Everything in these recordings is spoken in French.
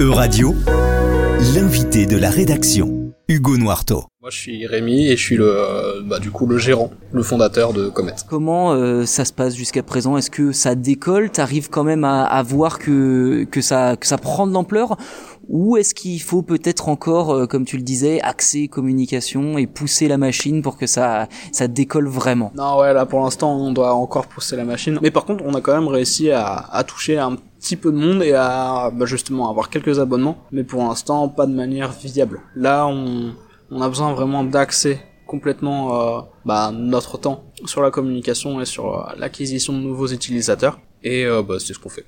E-Radio, l'invité de la rédaction, Hugo Noirto. Moi, je suis Rémi et je suis le, euh, bah, du coup, le gérant, le fondateur de Comet. Comment euh, ça se passe jusqu'à présent? Est-ce que ça décolle? T'arrives quand même à, à voir que que ça que ça prend de l'ampleur? Ou est-ce qu'il faut peut-être encore, euh, comme tu le disais, axer communication et pousser la machine pour que ça ça décolle vraiment? Non, ouais, là pour l'instant, on doit encore pousser la machine. Mais par contre, on a quand même réussi à, à toucher un petit peu de monde et à bah, justement avoir quelques abonnements. Mais pour l'instant, pas de manière viable. Là, on on a besoin vraiment d'axer complètement euh, bah, notre temps sur la communication et sur euh, l'acquisition de nouveaux utilisateurs. Et euh, bah, c'est ce qu'on fait.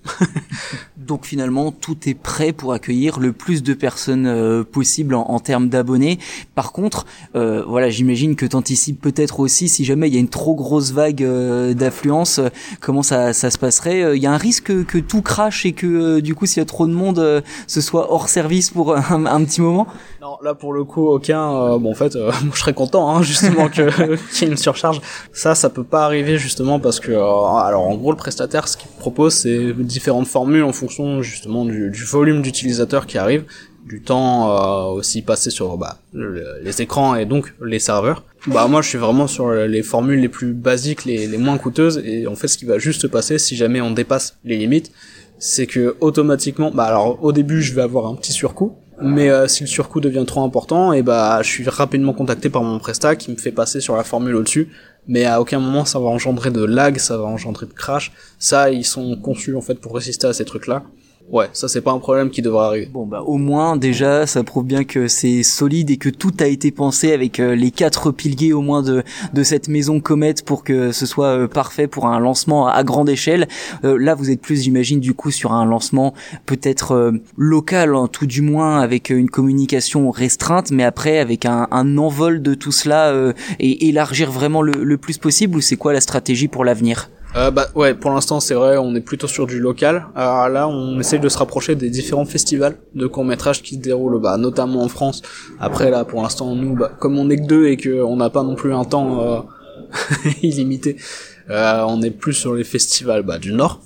Donc finalement, tout est prêt pour accueillir le plus de personnes euh, possible en, en termes d'abonnés. Par contre, euh, voilà, j'imagine que t'anticipes peut-être aussi si jamais il y a une trop grosse vague euh, d'affluence, euh, comment ça, ça se passerait? Euh, Il y a un risque que, tout crache et que euh, du coup, s'il y a trop de monde, ce soit hors service pour un, un petit moment? Non, là pour le coup, aucun. euh, bon, en fait, euh, je serais content, hein, justement, que qu'il y ait une surcharge. Ça, ça peut pas arriver justement parce que, euh, alors, en gros, le prestataire, ce qu'il propose, c'est différentes formules en fonction justement du, volume d'utilisateurs qui arrive, du temps euh, aussi passé sur bah, le- les écrans et donc les serveurs. Bah moi, je suis vraiment sur les formules les plus basiques, les, les moins coûteuses, et en fait, ce qui va juste se passer si jamais on dépasse les limites, c'est que automatiquement, bah alors au début, je vais avoir un petit surcoût. Mais euh, si le surcoût devient trop important, et bah je suis rapidement contacté par mon prestat qui me fait passer sur la formule au-dessus. Mais à aucun moment ça va engendrer de lag, ça va engendrer de crash. Ça, ils sont conçus en fait pour résister à ces trucs-là. Ouais, ça c'est pas un problème qui devrait arriver. Bon bah au moins déjà ça prouve bien que c'est solide et que tout a été pensé avec euh, les quatre piliers au moins de de cette maison Comet pour que ce soit euh, parfait pour un lancement à, grande échelle. Euh, là vous êtes plus j'imagine du coup sur un lancement peut-être local hein, tout du moins avec une communication restreinte mais après avec un, un envol de tout cela et élargir vraiment le, le plus possible ou c'est quoi la stratégie pour l'avenir? Euh, bah ouais, pour l'instant c'est vrai, on est plutôt sur du local. Alors là, on essaye de se rapprocher des différents festivals de courts métrages qui se déroulent, bah, notamment en France. Après là, pour l'instant, nous, bah, comme on est que deux et que on n'a pas non plus un temps euh, illimité, euh, on est plus sur les festivals bah, du Nord.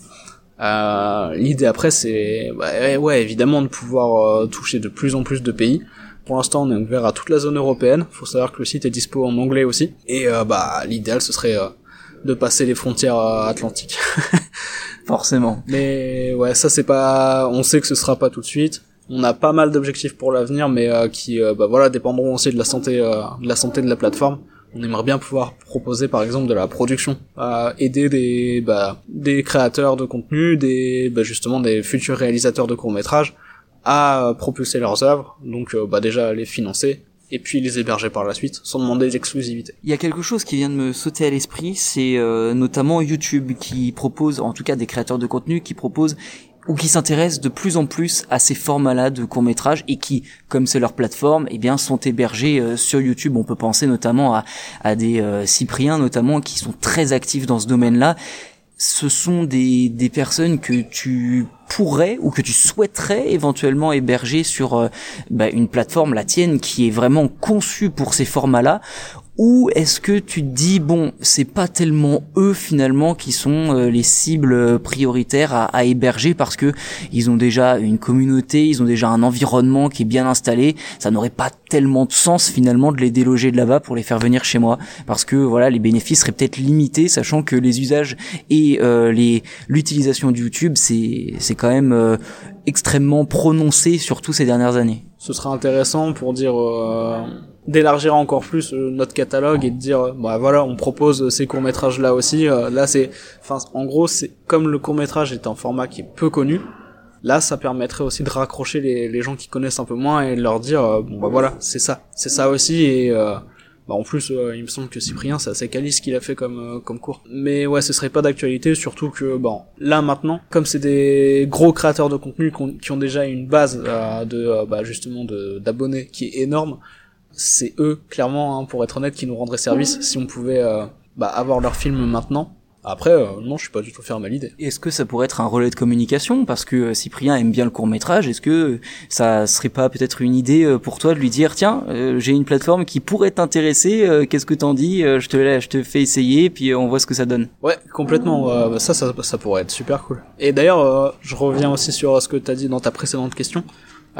Euh, L'idée après, c'est bah, ouais, ouais, évidemment de pouvoir euh, toucher de plus en plus de pays. Pour l'instant, on est ouvert à toute la zone européenne. Faut savoir que le site est dispo en anglais aussi. Et euh, bah l'idéal, ce serait de passer les frontières euh, atlantiques. forcément mais ouais, ça c'est pas, on sait que ce sera pas tout de suite. On a pas mal d'objectifs pour l'avenir, mais euh, qui, euh, bah voilà, dépendront aussi de la santé, euh, de la santé de la plateforme. On aimerait bien pouvoir proposer, par exemple, de la production, euh, aider des, bah, des créateurs de contenu, des, bah, justement, des futurs réalisateurs de courts métrages à propulser leurs œuvres. Donc, bah déjà les financer et puis les héberger par la suite, sans demander l'exclusivité. Il y a quelque chose qui vient de me sauter à l'esprit, c'est euh, notamment YouTube qui propose, en tout cas des créateurs de contenu qui proposent ou qui s'intéressent de plus en plus à ces formats-là de courts métrages et qui, comme c'est leur plateforme, eh bien sont hébergés euh, sur YouTube. On peut penser notamment à, à des euh, Cypriens notamment qui sont très actifs dans ce domaine-là. Ce sont des, des personnes que tu pourrais ou que tu souhaiterais éventuellement héberger sur euh, bah, une plateforme, la tienne, qui est vraiment conçue pour ces formats-là ou est-ce que tu te dis bon c'est pas tellement eux finalement qui sont euh, les cibles prioritaires à, héberger parce que ils ont déjà une communauté ils ont déjà un environnement qui est bien installé. Ça n'aurait pas tellement de sens finalement de les déloger de là-bas pour les faire venir chez moi. Parce que voilà les bénéfices seraient peut-être limités sachant que les usages et euh, les l'utilisation de YouTube c'est c'est quand même euh, extrêmement prononcé surtout ces dernières années ce sera intéressant pour dire euh, d'élargir encore plus euh, notre catalogue et de dire euh, bah voilà on propose ces courts métrages là aussi là c'est enfin en gros c'est comme le court métrage est un format qui est peu connu là ça permettrait aussi de raccrocher les, les gens qui connaissent un peu moins et de leur dire bon bah voilà c'est ça. C'est ça aussi et bah en plus il me semble que Cyprien c'est assez quali ce qu'il a fait comme euh, comme cours. Mais ouais ce serait pas d'actualité surtout que bon là maintenant comme c'est des gros créateurs de contenu qui ont, déjà une base euh, de euh, bah, justement de d'abonnés qui est énorme c'est eux clairement hein, pour être honnête qui nous rendraient service si on pouvait bah, avoir leur film maintenant après euh, non je suis pas du tout fermé à l'idée Est-ce que ça pourrait être un relais de communication? Parce que euh, Cyprien aime bien le court métrage Est-ce que ça serait pas peut-être une idée euh, pour toi de lui dire tiens euh, j'ai une plateforme qui pourrait t'intéresser euh, qu'est-ce que t'en dis? Euh, je te la- je te fais essayer puis euh, on voit ce que ça donne. Ouais, complètement. euh, bah, ça, ça, ça pourrait être super cool. Et d'ailleurs, euh, je reviens aussi sur ce que t'as dit dans ta précédente question.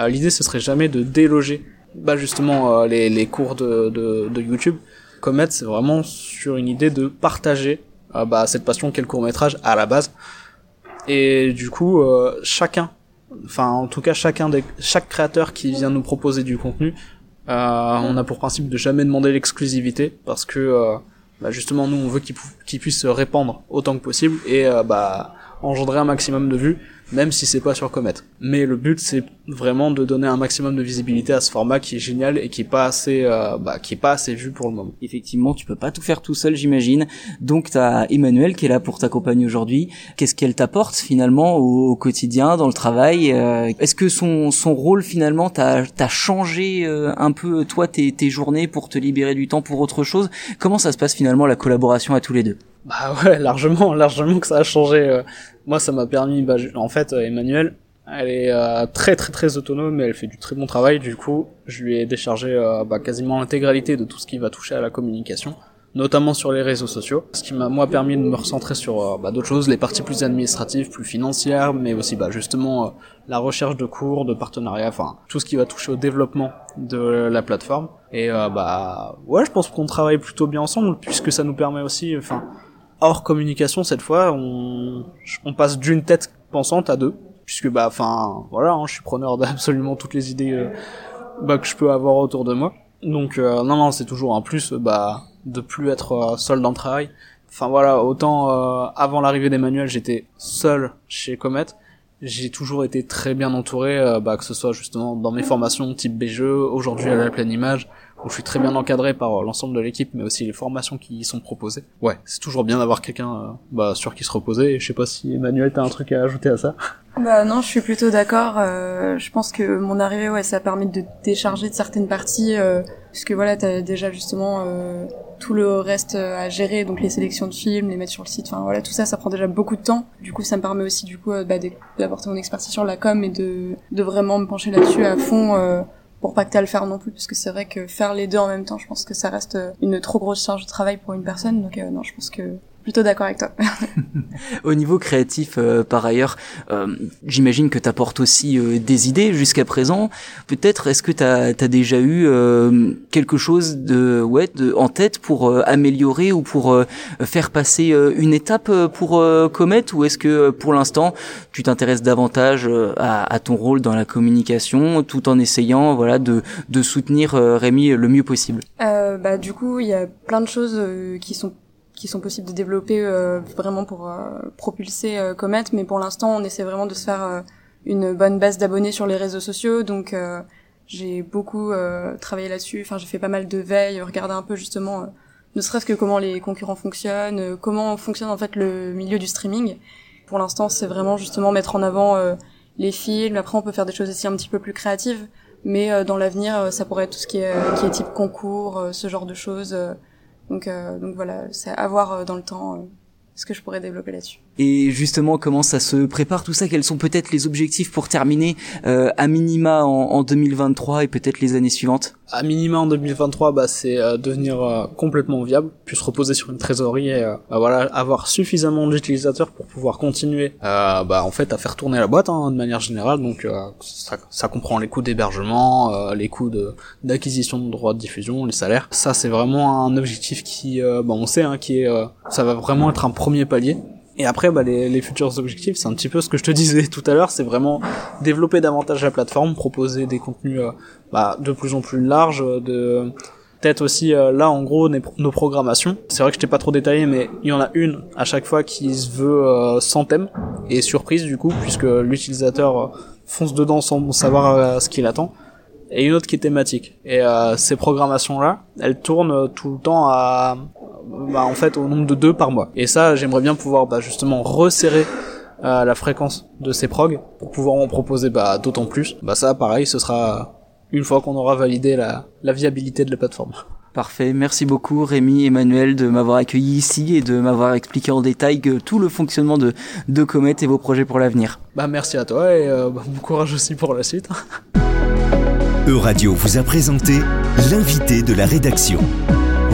L'idée ce serait jamais de déloger bah justement les, les cours de, de, de YouTube. Comet c'est vraiment sur une idée de partager bah, cette passion qu'est le court métrage à la base. Et du coup chacun enfin en tout cas chacun des chaque créateur qui vient nous proposer du contenu euh, on a pour principe de jamais demander l'exclusivité parce que euh, bah justement nous on veut qu'il puisse se répandre autant que possible et euh, bah engendrer un maximum de vues même si c'est pas sur Comet. Mais le but c'est vraiment de donner un maximum de visibilité à ce format qui est génial et qui est pas assez euh, bah, qui est pas assez vu pour le moment. Effectivement, tu peux pas tout faire tout seul, j'imagine. Donc tu as Emmanuel qui est là pour t'accompagner aujourd'hui. Qu'est-ce qu'elle t'apporte finalement au, quotidien dans le travail euh, Est-ce que son son rôle finalement t'a t'a changé euh, un peu toi tes tes journées pour te libérer du temps pour autre chose? Comment ça se passe finalement la collaboration à tous les deux? Bah ouais, largement, largement que ça a changé. Euh. Moi, ça m'a permis, bah, en fait, euh, Emmanuel, elle est euh, très très très autonome, mais elle fait du très bon travail. Du coup, je lui ai déchargé bah, quasiment l'intégralité de tout ce qui va toucher à la communication, notamment sur les réseaux sociaux. Ce qui m'a moi permis de me recentrer sur bah, d'autres choses, les parties plus administratives, plus financières, mais aussi bah, justement la recherche de cours, de partenariats, enfin tout ce qui va toucher au développement de la plateforme. Et bah ouais, je pense qu'on travaille plutôt bien ensemble puisque ça nous permet aussi, enfin hors communication cette fois, on, on passe d'une tête pensante à deux, puisque bah enfin voilà, hein, je suis preneur d'absolument toutes les idées euh, bah, que je peux avoir autour de moi. Donc euh, non non, c'est toujours un plus bah de plus être euh, seul dans le travail. Enfin voilà, autant avant l'arrivée d'Emmanuel, j'étais seul chez Comet. J'ai toujours été très bien entouré, bah, que ce soit justement dans mes formations type BGE, aujourd'hui à la pleine image, où je suis très bien encadré par euh, l'ensemble de l'équipe, mais aussi les formations qui y sont proposées. Ouais, c'est toujours bien d'avoir quelqu'un euh, bah, sur qui se reposer. Et je sais pas si Emmanuel t'as un truc à ajouter à ça? Bah non, je suis plutôt d'accord. Euh, je pense que mon arrivée, ouais, ça a permis de décharger de certaines parties, euh, puisque voilà, t'as déjà justement euh, tout le reste à gérer, donc les sélections de films, les mettre sur le site. Enfin voilà, tout ça, ça prend déjà beaucoup de temps. Du coup, ça me permet aussi du coup bah, d'apporter mon expertise sur la com et de, de vraiment me pencher là-dessus à fond pour pas que t'as le faire non plus parce que c'est vrai que faire les deux en même temps je pense que ça reste une trop grosse charge de travail pour une personne donc euh, non je pense que plutôt d'accord avec toi. Au niveau créatif, euh, par ailleurs, euh, j'imagine que tu apportes aussi euh, des idées jusqu'à présent. Peut-être, est-ce que tu as, déjà eu quelque chose de, ouais, de, en tête pour améliorer ou pour faire passer une étape pour Comet Ou est-ce que pour l'instant, tu t'intéresses davantage à, à, ton rôle dans la communication tout en essayant voilà, de, de soutenir Rémi le mieux possible? Bah, Du coup, il y a plein de choses qui sont qui sont possibles de développer euh, vraiment pour euh, propulser euh, Comet, mais pour l'instant on essaie vraiment de se faire une bonne base d'abonnés sur les réseaux sociaux, donc j'ai beaucoup travaillé là-dessus. Enfin, j'ai fait pas mal de veilles, regarder un peu justement, ne serait-ce que comment les concurrents fonctionnent, comment fonctionne en fait le milieu du streaming. Pour l'instant, c'est vraiment justement mettre en avant les films. Après, on peut faire des choses aussi un petit peu plus créatives, mais dans l'avenir, ça pourrait être tout ce qui est, qui est type concours, ce genre de choses. Donc, euh, donc voilà, c'est à voir euh, dans le temps euh, ce que je pourrais développer là-dessus. Et justement, comment ça se prépare tout ça? Quels sont peut-être les objectifs pour terminer euh, à minima en, en 2023 et peut-être les années suivantes? À minima en 2023, bah, c'est euh, devenir euh, complètement viable, puis se reposer sur une trésorerie et bah, voilà, avoir suffisamment d'utilisateurs pour pouvoir continuer bah, en fait à faire tourner la boîte hein, de manière générale. Donc ça, ça, comprend les coûts d'hébergement, les coûts d'acquisition de, droits de diffusion, les salaires. Ça, c'est vraiment un objectif qui, bah, on sait, hein, qui est, ça va vraiment être un premier palier et après, bah, les, les futurs objectifs, c'est un petit peu ce que je te disais tout à l'heure, c'est vraiment développer davantage la plateforme, proposer des contenus euh, bah, de plus en plus larges, de peut-être aussi euh, là en gros nos programmations. C'est vrai que je t'ai pas trop détaillé, mais il y en a une à chaque fois qui se veut euh, sans thème et surprise du coup, puisque l'utilisateur fonce dedans sans savoir ce qu'il attend et une autre qui est thématique. Et euh, ces programmations-là, elles tournent tout le temps à, bah, en fait, au nombre de deux par mois. Et ça, j'aimerais bien pouvoir bah, justement resserrer euh, la fréquence de ces prog pour pouvoir en proposer bah, d'autant plus. Bah ça, pareil, ce sera une fois qu'on aura validé la, la viabilité de la plateforme. Parfait, merci beaucoup Rémi, Emmanuel de m'avoir accueilli ici et de m'avoir expliqué en détail que tout le fonctionnement de, de Comet et vos projets pour l'avenir. Bah merci à toi et euh, bah, bon courage aussi pour la suite. Euradio vous a présenté l'invité de la rédaction.